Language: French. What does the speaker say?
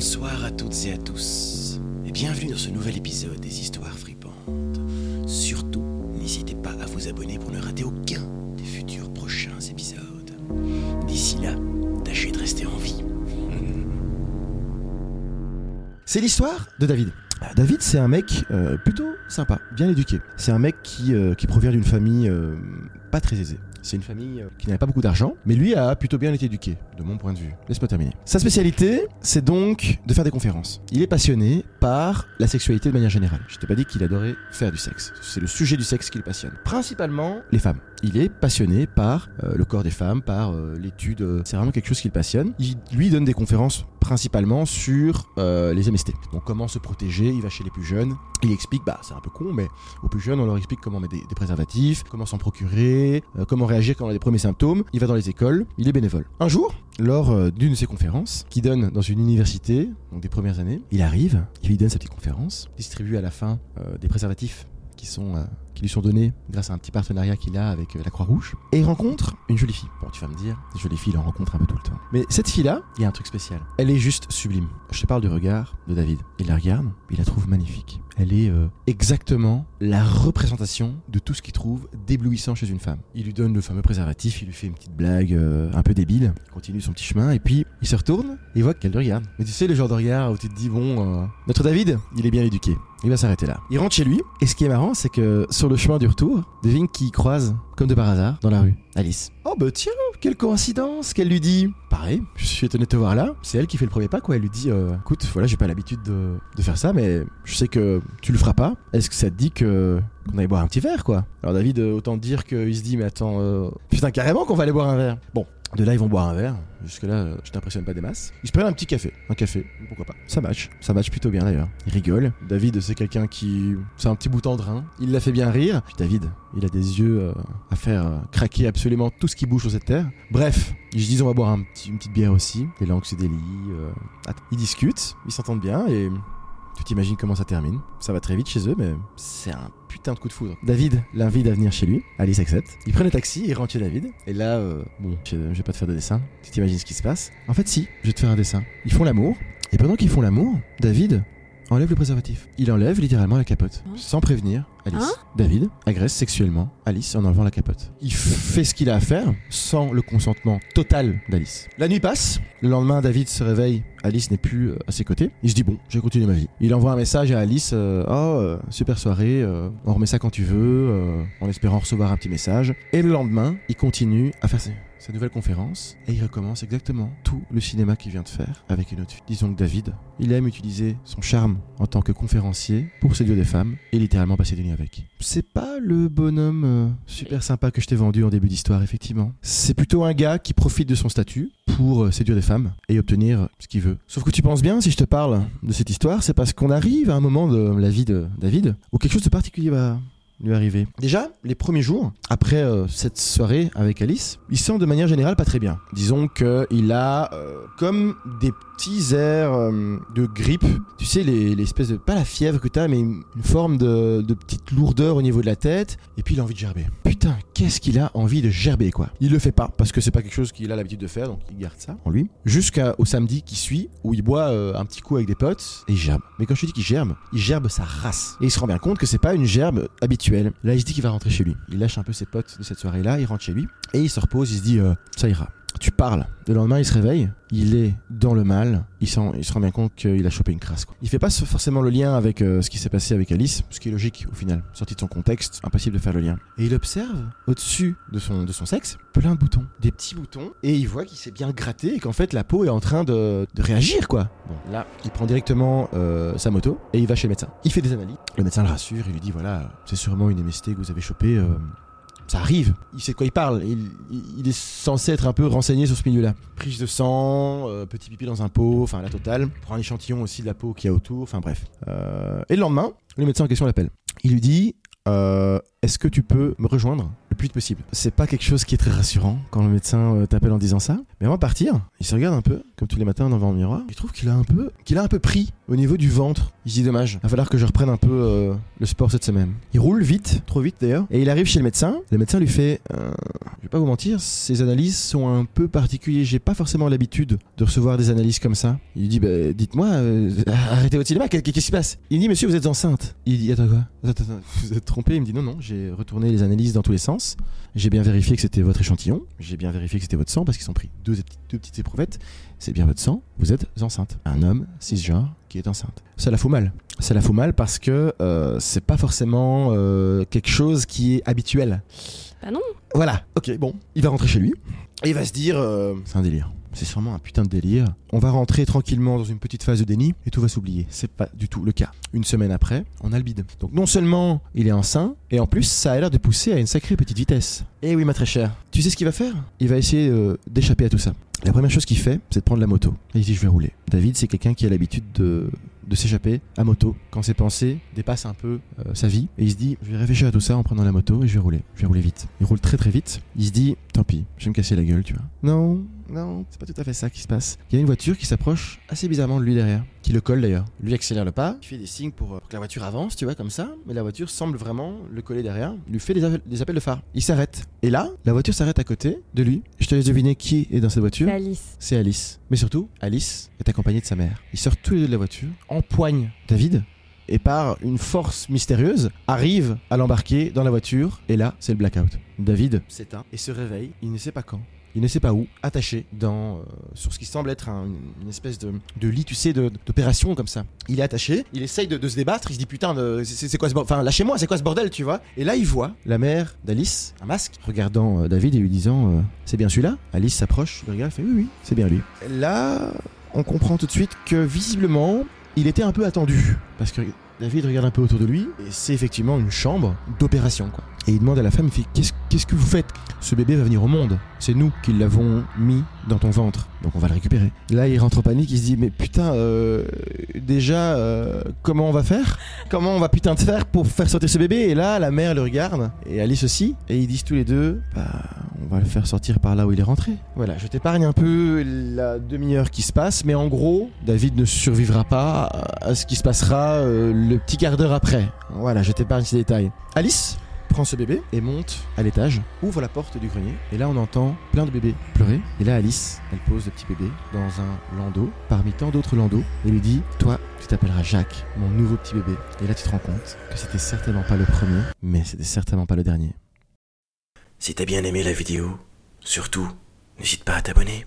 Bonsoir à toutes et à tous, et bienvenue dans ce nouvel épisode des Histoires fripantes. Surtout, n'hésitez pas à vous abonner pour ne rater aucun des futurs prochains épisodes. D'ici là, tâchez de rester en vie. C'est l'histoire de David. Euh, David, c'est un mec euh, plutôt sympa, bien éduqué. C'est un mec qui, euh, provient d'une famille pas très aisée. C'est une famille euh, qui n'avait pas beaucoup d'argent, mais lui a plutôt bien été éduqué, de mon point de vue. Laisse-moi terminer. Sa spécialité, c'est donc de faire des conférences. Il est passionné par la sexualité de manière générale. Je t'ai pas dit qu'il adorait faire du sexe. C'est le sujet du sexe qui le passionne. Principalement les femmes. Il est passionné par euh, le corps des femmes, par euh, l'étude. c'est vraiment quelque chose qui le passionne. Il lui donne des conférences principalement sur les MST. Donc comment se protéger, il va chez les plus jeunes, il explique, bah c'est un peu con, mais aux plus jeunes on leur explique comment mettre des, des préservatifs, comment s'en procurer, comment réagir quand on a des premiers symptômes, il va dans les écoles, il est bénévole. Un jour, lors euh, d'une de ses conférences, qu'il donne dans une université, donc des premières années, il arrive, il lui donne sa petite conférence, distribue à la fin euh, des préservatifs qui sont euh, qui lui sont donnés grâce à un petit partenariat qu'il a avec euh, la Croix-Rouge. Et il rencontre une jolie fille. Bon, tu vas me dire, les jolies filles, il en rencontre un peu tout le temps. Mais cette fille-là, il y a un truc spécial. Elle est juste sublime. Je te parle du regard de David. Il la regarde, il la trouve magnifique. Elle est euh, exactement la représentation de tout ce qu'il trouve d'éblouissant chez une femme. Il lui donne le fameux préservatif, il lui fait une petite blague euh, un peu débile, il continue son petit chemin, et puis il se retourne, il voit qu'elle le regarde. Mais tu sais, le genre de regard où tu te dis, bon, notre David, il est bien éduqué. Il va s'arrêter là. Il rentre chez lui, et ce qui est marrant, c'est que sur le chemin du retour, devine qui croise, comme de par hasard, dans la rue Alice. Oh bah tiens, quelle coïncidence qu'elle lui dit. Pareil, je suis étonné de te voir là. C'est elle qui fait le premier pas, quoi. Elle lui dit, euh, écoute, voilà, j'ai pas l'habitude de, de faire ça, mais je sais que tu le feras pas. Est-ce que ça te dit que qu'on aille boire un petit verre, quoi? Alors David, euh, autant dire qu'il se dit, mais attends, euh, putain, carrément qu'on va aller boire un verre. Bon, de là, ils vont boire un verre. Jusque-là, euh, je t'impressionne pas des masses. Ils se prennent un petit café. Un café, pourquoi pas. Ça match. Ça match plutôt bien d'ailleurs. Ils rigolent. David, c'est quelqu'un qui. C'est un petit bout tendrin. Il la fait bien rire. David, il a des yeux euh, à faire euh, craquer absolument tout ce qui bouge sur cette terre. Bref, ils se disent on va boire une petite bière aussi. Les langues se délient. euh. Ils discutent. Ils s'entendent bien et. Tu t'imagines comment ça termine? Ça va très vite chez eux, mais c'est un putain de coup de foudre. David l'invite à venir chez lui. Alice accepte. Ils prennent le taxi, ils rentrent chez David. Et là, euh, bon, je, je vais pas te faire de dessin. Tu t'imagines ce qui se passe? En fait, si, je vais te faire un dessin. Ils font l'amour. Et pendant qu'ils font l'amour, David enlève le préservatif. Il enlève littéralement la capote. Hein Sans prévenir Alice. Hein David agresse sexuellement Alice en enlevant la capote. Il fait ce qu'il a à faire sans le consentement total d'Alice. La nuit passe. Le lendemain, David se réveille. Alice n'est plus euh, à ses côtés. Il se dit bon, je vais continuer ma vie. Il envoie un message à Alice. euh, oh, euh, super soirée. euh, on remet ça quand tu veux. en espérant recevoir un petit message. Et le lendemain, il continue à faire ses- sa nouvelle conférence et il recommence exactement tout le cinéma qu'il vient de faire avec une autre fille. Disons que David, il aime utiliser son charme en tant que conférencier pour séduire des femmes et littéralement passer des nuits avec. C'est pas le bonhomme euh, super sympa que je t'ai vendu en début d'histoire, effectivement. C'est plutôt un gars qui profite de son statut pour euh, séduire des femmes et obtenir ce qu'il veut. Sauf que tu penses bien, si je te parle de cette histoire, c'est parce qu'on arrive à un moment de la vie de David où quelque chose de particulier va lui arriver. Déjà, les premiers jours, après euh, cette soirée avec Alice, il sent de manière générale pas très bien. Disons qu'il a euh, comme des petits airs euh, de grippe. Tu sais, les, les espèces de... Pas la fièvre que t'as, mais une une forme de, de petite lourdeur au niveau de la tête. Et puis il a envie de gerber. Putain, qu'est-ce qu'il a envie de gerber, quoi. Il le fait pas, parce que c'est pas quelque chose qu'il a l'habitude de faire, donc il garde ça en lui. Jusqu'au samedi qui suit, où il boit euh, un petit coup avec des potes, et il gerbe. Mais quand je te dis qu'il gerbe, il gerbe sa race. Et il se rend bien compte que c'est pas une gerbe habituelle. Là, il se dit qu'il va rentrer chez lui. Il lâche un peu ses potes de cette soirée-là, il rentre chez lui, et il se repose, il se dit, euh, ça ira. Tu parles. Le lendemain, il se réveille. Il est dans le mal. Il, se rend bien compte qu'il a chopé une crasse. Quoi. Il fait pas forcément le lien avec euh, ce qui s'est passé avec Alice, ce qui est logique au final. Sorti de son contexte, impossible de faire le lien. Et il observe au-dessus de son, sexe plein de boutons. Des petits boutons. Et il voit qu'il s'est bien gratté et qu'en fait la peau est en train de, réagir quoi. Bon, là, il prend directement euh, sa moto et il va chez le médecin. Il fait des analyses. Le médecin le rassure. Il lui dit voilà, c'est sûrement une MST que vous avez chopé. euh, ça arrive. Il sait de quoi il parle. Il, est censé être un peu renseigné sur ce milieu-là. Prise de sang, euh, petit pipi dans un pot, enfin la totale. Prend un échantillon aussi de la peau qu'il y a autour, enfin bref. Euh, et le lendemain, le médecin en question l'appelle. Il lui dit euh, est-ce que tu peux me rejoindre le plus vite possible? C'est pas quelque chose qui est très rassurant quand le médecin euh, t'appelle en disant ça. Mais avant de partir, il se regarde un peu, comme tous les matins devant le miroir. Il trouve qu'il a un peu, qu'il a un peu pris au niveau du ventre. Il se dit dommage, il va falloir que je reprenne un peu euh, le sport cette semaine. Il roule vite, trop vite d'ailleurs, et il arrive chez le médecin. Le médecin lui fait, euh, je vais pas vous mentir, ces analyses sont un peu particulières. J'ai pas forcément l'habitude de recevoir des analyses comme ça. Il lui dit, bah, dites-moi, euh, arrêtez votre cinéma, qu'est-ce qui se passe? Il dit, monsieur, vous êtes enceinte. Il dit, attends quoi? Attends, attends, vous êtes trompé? Il me dit, non, non, j'ai retourné les analyses dans tous les sens. J'ai bien vérifié que c'était votre échantillon. J'ai bien vérifié que c'était votre sang parce qu'ils ont pris deux, petites éprouvettes. C'est bien votre sang. Vous êtes enceinte. Un homme cisgenre qui est enceinte. Ça la fout mal. Ça la fout mal parce que euh, c'est pas forcément euh, quelque chose qui est habituel. Bah non. Voilà. Ok, bon. Il va rentrer chez lui et il va se dire, euh, c'est un délire. C'est sûrement un putain de délire. On va rentrer tranquillement dans une petite phase de déni et tout va s'oublier. C'est pas du tout le cas. Une semaine après, on a le bide. Donc non seulement il est enceint, et en plus ça a l'air de pousser à une sacrée petite vitesse. Eh oui ma très chère. Tu sais ce qu'il va faire? Il va essayer euh, d'échapper à tout ça. La première chose qu'il fait, c'est de prendre la moto. Et il dit je vais rouler. David c'est quelqu'un qui a l'habitude de de s'échapper à moto quand ses pensées dépassent un peu euh, sa vie. Et il se dit je vais réfléchir à tout ça en prenant la moto et je vais rouler. Je vais rouler vite. Il roule très très vite. Il se dit tant pis je vais me casser la gueule tu vois. Non non c'est pas tout à fait ça qui se passe. Il y a une voiture qui s'approche assez bizarrement de lui derrière qui le colle d'ailleurs lui accélère le pas il fait des signes pour, euh, pour que la voiture avance tu vois comme ça mais la voiture semble vraiment le coller derrière il lui fait des, appels- des appels de phare il s'arrête et là la voiture s'arrête à côté de lui je te laisse deviner qui est dans cette voiture C'est Alice. c'est Alice. Mais surtout, Alice est accompagnée de sa mère. Ils sortent tous les deux de la voiture, empoignent David, et par une force mystérieuse, arrivent à l'embarquer dans la voiture, et là, c'est le blackout. David s'éteint et se réveille, il ne sait pas quand. Il ne sait pas où, attaché dans, euh, sur ce qui semble être un- une espèce de, de lit, tu sais, d'opération comme ça. Il est attaché, il essaye de, se débattre, il se dit putain, de- c'est quoi ce bordel Enfin, lâchez-moi, c'est quoi ce bordel, tu vois Et là, il voit la mère d'Alice, un masque, regardant euh, David et lui disant euh, C'est bien celui-là? Alice s'approche, le regarde, fait Oui, oui, c'est bien lui. Là, on comprend tout de suite que visiblement, il était un peu attendu. Parce que David regarde un peu autour de lui, et c'est effectivement une chambre d'opération, quoi. Et il demande à la femme, il fait Qu'est-ce que vous faites? Ce bébé va venir au monde. C'est nous qui l'avons mis dans ton ventre. Donc on va le récupérer. Là, il rentre en panique, il se dit Mais putain, euh, déjà, euh, comment on va faire? Comment on va putain de faire pour faire sortir ce bébé? Et là, la mère le regarde, et Alice aussi, et ils disent tous les deux Bah, on va le faire sortir par là où il est rentré. Voilà, je t'épargne un peu la demi-heure qui se passe, mais en gros, David ne survivra pas à ce qui se passera euh, le petit quart d'heure après. Voilà, je t'épargne ces détails. Alice? Prend ce bébé et monte à l'étage, ouvre la porte du grenier, et là on entend plein de bébés pleurer. Et là Alice, elle pose le petit bébé dans un landau, parmi tant d'autres landaux, et lui dit Toi, tu t'appelleras Jacques, mon nouveau petit bébé. Et là tu te rends compte que c'était certainement pas le premier, mais c'était certainement pas le dernier. Si t'as bien aimé la vidéo, surtout, n'hésite pas à t'abonner.